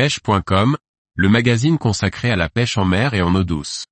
pêche.com, le magazine consacré à la pêche en mer et en eau douce.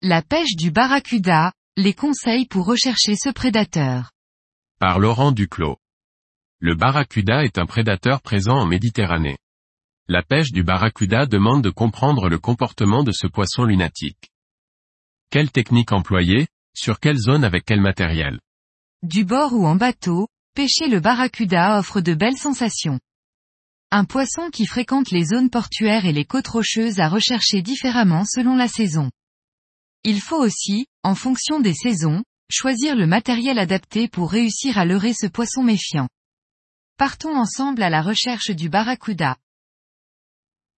La pêche du barracuda, les conseils pour rechercher ce prédateur. Par Laurent Duclos. Le barracuda est un prédateur présent en Méditerranée. La pêche du barracuda demande de comprendre le comportement de ce poisson lunatique. Quelle technique employer, sur quelle zone avec quel matériel? Du bord ou en bateau, pêcher le barracuda offre de belles sensations. Un poisson qui fréquente les zones portuaires et les côtes rocheuses à rechercher différemment selon la saison. Il faut aussi, en fonction des saisons, choisir le matériel adapté pour réussir à leurrer ce poisson méfiant. Partons ensemble à la recherche du barracuda.